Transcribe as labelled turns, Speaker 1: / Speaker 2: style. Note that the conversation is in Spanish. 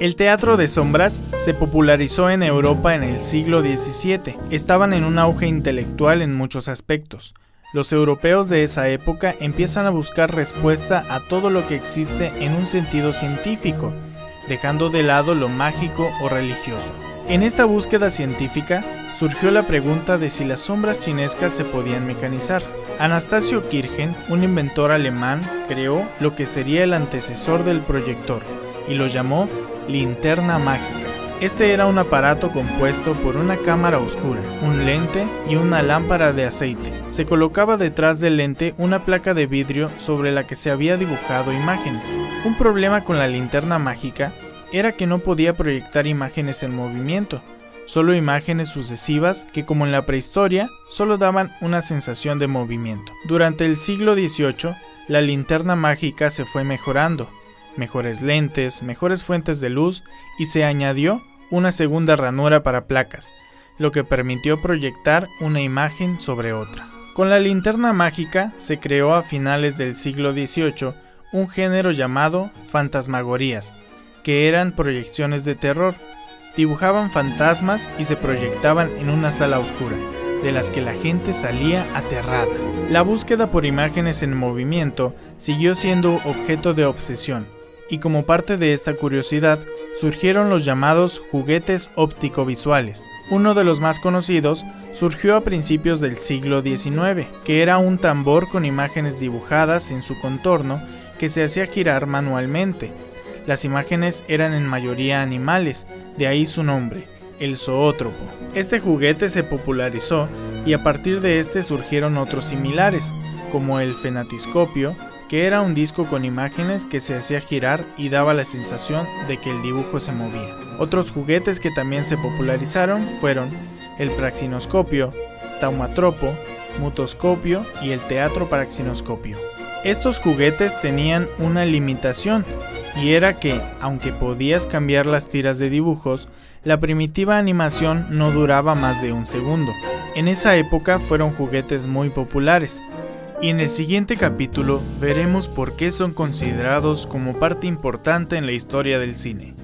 Speaker 1: El teatro de sombras se popularizó en Europa en el siglo XVII. Estaban en un auge intelectual en muchos aspectos. Los europeos de esa época empiezan a buscar respuesta a todo lo que existe en un sentido científico, dejando de lado lo mágico o religioso. En esta búsqueda científica surgió la pregunta de si las sombras chinescas se podían mecanizar. Anastasio Kirchen, un inventor alemán, creó lo que sería el antecesor del proyector y lo llamó linterna mágica. Este era un aparato compuesto por una cámara oscura, un lente y una lámpara de aceite. Se colocaba detrás del lente una placa de vidrio sobre la que se había dibujado imágenes. Un problema con la linterna mágica era que no podía proyectar imágenes en movimiento, solo imágenes sucesivas que como en la prehistoria solo daban una sensación de movimiento. Durante el siglo XVIII, la linterna mágica se fue mejorando, mejores lentes, mejores fuentes de luz y se añadió una segunda ranura para placas, lo que permitió proyectar una imagen sobre otra. Con la linterna mágica se creó a finales del siglo XVIII un género llamado fantasmagorías, que eran proyecciones de terror. Dibujaban fantasmas y se proyectaban en una sala oscura, de las que la gente salía aterrada. La búsqueda por imágenes en movimiento siguió siendo objeto de obsesión, y como parte de esta curiosidad surgieron los llamados juguetes óptico-visuales. Uno de los más conocidos surgió a principios del siglo XIX, que era un tambor con imágenes dibujadas en su contorno que se hacía girar manualmente. Las imágenes eran en mayoría animales, de ahí su nombre, el zoótropo. Este juguete se popularizó y a partir de este surgieron otros similares, como el fenatiscopio, que era un disco con imágenes que se hacía girar y daba la sensación de que el dibujo se movía. Otros juguetes que también se popularizaron fueron el praxinoscopio, taumatropo, mutoscopio y el teatro praxinoscopio. Estos juguetes tenían una limitación y era que, aunque podías cambiar las tiras de dibujos, la primitiva animación no duraba más de un segundo. En esa época fueron juguetes muy populares, y en el siguiente capítulo veremos por qué son considerados como parte importante en la historia del cine.